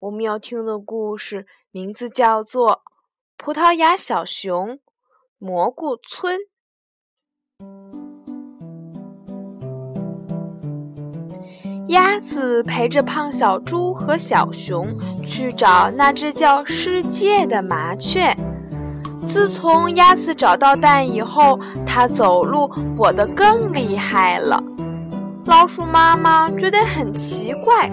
我们要听的故事名字叫做《葡萄牙小熊蘑菇村》。鸭子陪着胖小猪和小熊去找那只叫世界的麻雀。自从鸭子找到蛋以后，它走路跛得更厉害了。老鼠妈妈觉得很奇怪。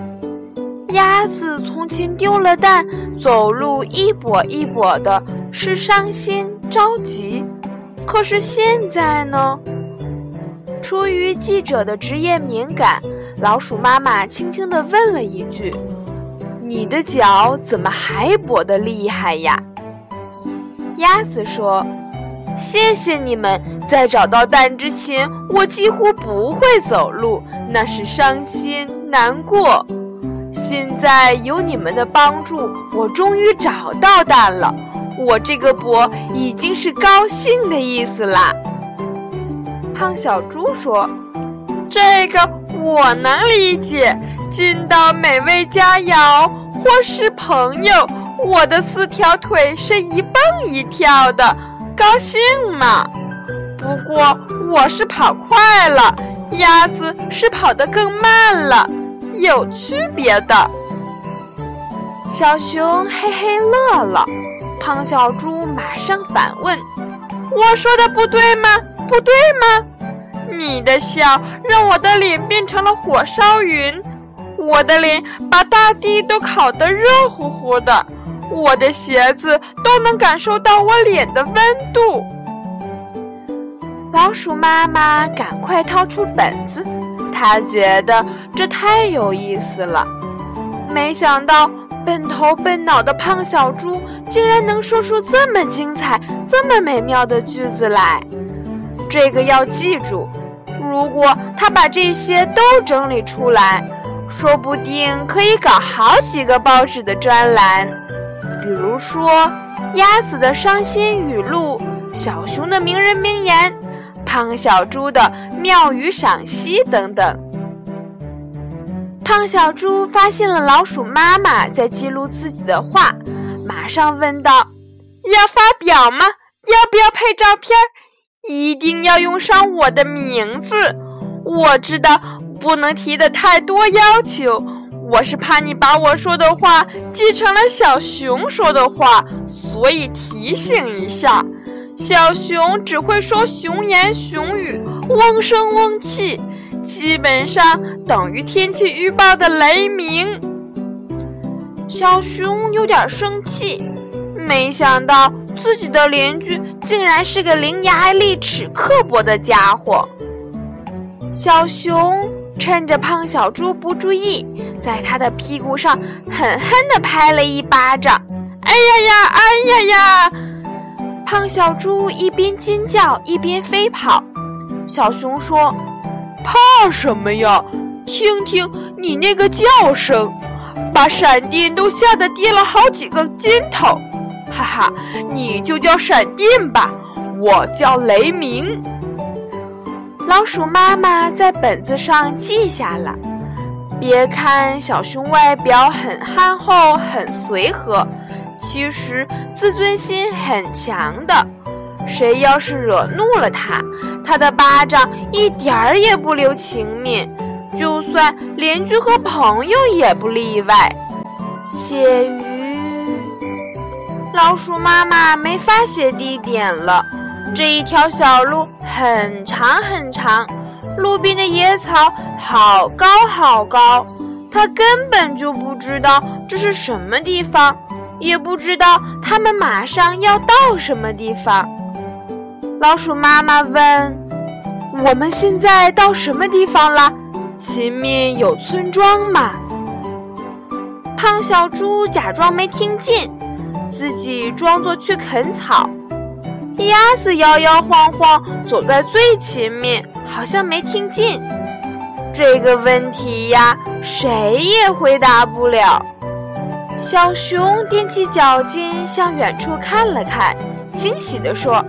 鸭子从前丢了蛋，走路一跛一跛的，是伤心着急。可是现在呢？出于记者的职业敏感，老鼠妈妈轻轻地问了一句：“你的脚怎么还跛得厉害呀？”鸭子说：“谢谢你们，在找到蛋之前，我几乎不会走路，那是伤心难过。”现在有你们的帮助，我终于找到蛋了。我这个“伯”已经是高兴的意思啦。胖小猪说：“这个我能理解，见到美味佳肴或是朋友，我的四条腿是一蹦一跳的，高兴嘛。不过我是跑快了，鸭子是跑得更慢了。”有区别的，小熊嘿嘿乐了。胖小猪马上反问：“我说的不对吗？不对吗？你的笑让我的脸变成了火烧云，我的脸把大地都烤得热乎乎的，我的鞋子都能感受到我脸的温度。”老鼠妈妈赶快掏出本子。他觉得这太有意思了，没想到笨头笨脑的胖小猪竟然能说出这么精彩、这么美妙的句子来。这个要记住，如果他把这些都整理出来，说不定可以搞好几个报纸的专栏。比如说，鸭子的伤心语录，小熊的名人名言。胖小猪的妙语赏析等等。胖小猪发现了老鼠妈妈在记录自己的话，马上问道：“要发表吗？要不要配照片？一定要用上我的名字。我知道不能提的太多要求，我是怕你把我说的话记成了小熊说的话，所以提醒一下。”小熊只会说熊言熊语、嗡声嗡气，基本上等于天气预报的雷鸣。小熊有点生气，没想到自己的邻居竟然是个伶牙俐齿、刻薄的家伙。小熊趁着胖小猪不注意，在他的屁股上狠狠地拍了一巴掌。哎呀呀！哎呀呀！胖小猪一边尖叫一边飞跑，小熊说：“怕什么呀？听听你那个叫声，把闪电都吓得跌了好几个跟头。哈哈，你就叫闪电吧，我叫雷鸣。”老鼠妈妈在本子上记下了。别看小熊外表很憨厚、很随和。其实自尊心很强的，谁要是惹怒了他，他的巴掌一点儿也不留情面，就算邻居和朋友也不例外。写鱼，老鼠妈妈没法写地点了。这一条小路很长很长，路边的野草好高好高，它根本就不知道这是什么地方。也不知道他们马上要到什么地方。老鼠妈妈问：“我们现在到什么地方了？前面有村庄吗？”胖小猪假装没听见，自己装作去啃草。鸭子摇摇晃晃走在最前面，好像没听见。这个问题呀，谁也回答不了。小熊踮起脚尖向远处看了看，惊喜地说：“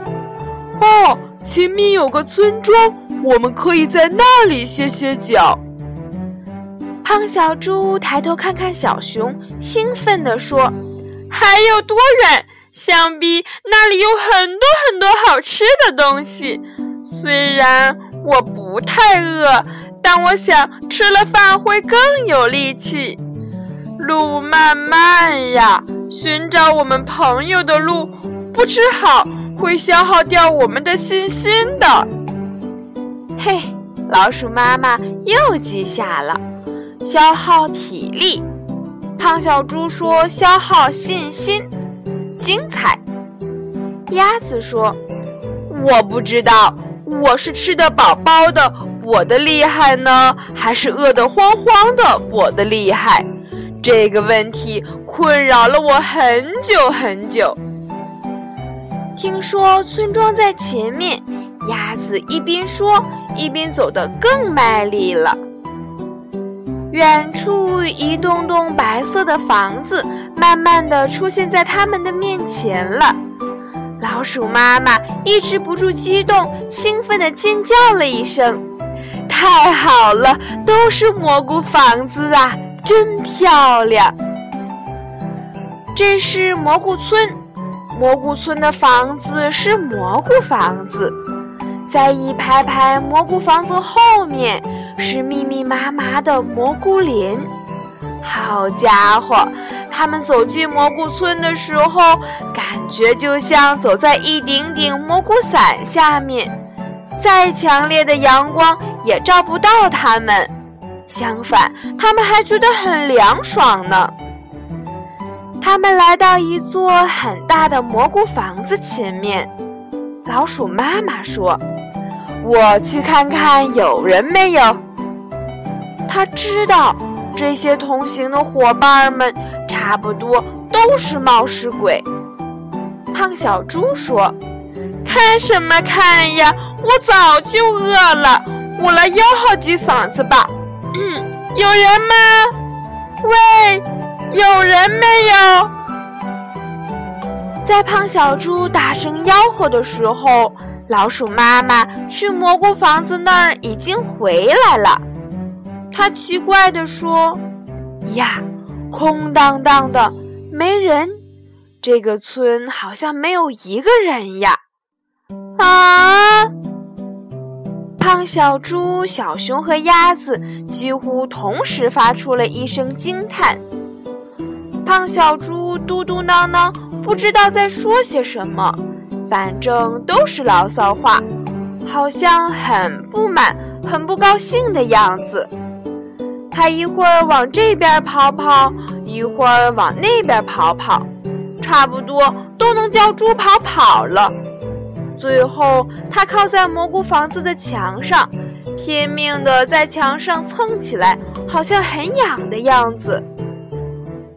哦，前面有个村庄，我们可以在那里歇歇脚。”胖小猪抬头看看小熊，兴奋地说：“还有多远？想必那里有很多很多好吃的东西。虽然我不太饿，但我想吃了饭会更有力气。路漫漫呀，寻找我们朋友的路，不吃好会消耗掉我们的信心的。”嘿，老鼠妈妈又记下了。消耗体力，胖小猪说：“消耗信心，精彩。”鸭子说：“我不知道，我是吃得饱饱的，我的厉害呢，还是饿得慌慌的，我的厉害？这个问题困扰了我很久很久。”听说村庄在前面，鸭子一边说，一边走得更卖力了。远处一栋栋白色的房子慢慢的出现在他们的面前了。老鼠妈妈抑制不住激动，兴奋地尖叫了一声：“太好了，都是蘑菇房子啊，真漂亮！”这是蘑菇村，蘑菇村的房子是蘑菇房子，在一排排蘑菇房子后面。是密密麻麻的蘑菇林，好家伙！他们走进蘑菇村的时候，感觉就像走在一顶顶蘑菇伞下面，再强烈的阳光也照不到他们。相反，他们还觉得很凉爽呢。他们来到一座很大的蘑菇房子前面，老鼠妈妈说：“我去看看有人没有。”他知道这些同行的伙伴们差不多都是冒失鬼。胖小猪说：“看什么看呀？我早就饿了，我来吆喝几嗓子吧。嗯，有人吗？喂，有人没有？”在胖小猪大声吆喝的时候，老鼠妈妈去蘑菇房子那儿已经回来了。它奇怪地说：“呀，空荡荡的，没人。这个村好像没有一个人呀！”啊！胖小猪、小熊和鸭子几乎同时发出了一声惊叹。胖小猪嘟嘟囔囔，不知道在说些什么，反正都是牢骚话，好像很不满、很不高兴的样子。他一会儿往这边跑跑，一会儿往那边跑跑，差不多都能叫猪跑跑了。最后，他靠在蘑菇房子的墙上，拼命地在墙上蹭起来，好像很痒的样子。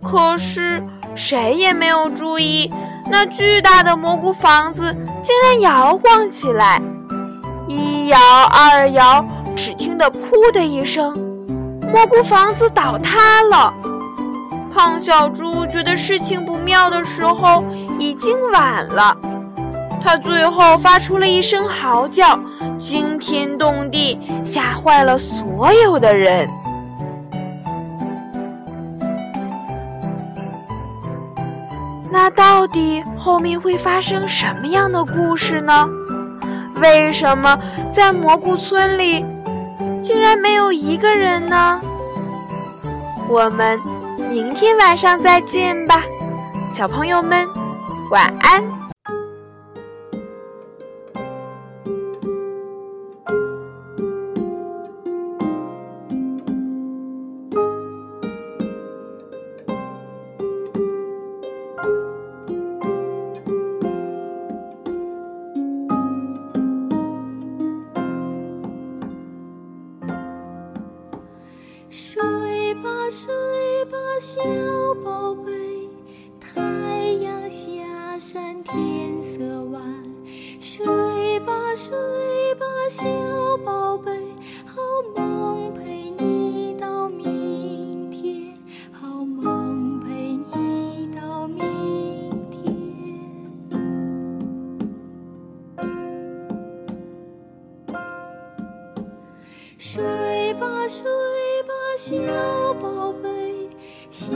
可是，谁也没有注意，那巨大的蘑菇房子竟然摇晃起来，一摇二摇，只听得“噗”的一声。蘑菇房子倒塌了，胖小猪觉得事情不妙的时候已经晚了。他最后发出了一声嚎叫，惊天动地，吓坏了所有的人。那到底后面会发生什么样的故事呢？为什么在蘑菇村里？竟然没有一个人呢！我们明天晚上再见吧，小朋友们，晚安。睡吧小宝贝太阳下山天色晚睡吧睡吧小宝贝好梦陪你到明天好梦陪你到明天。睡吧睡小宝贝小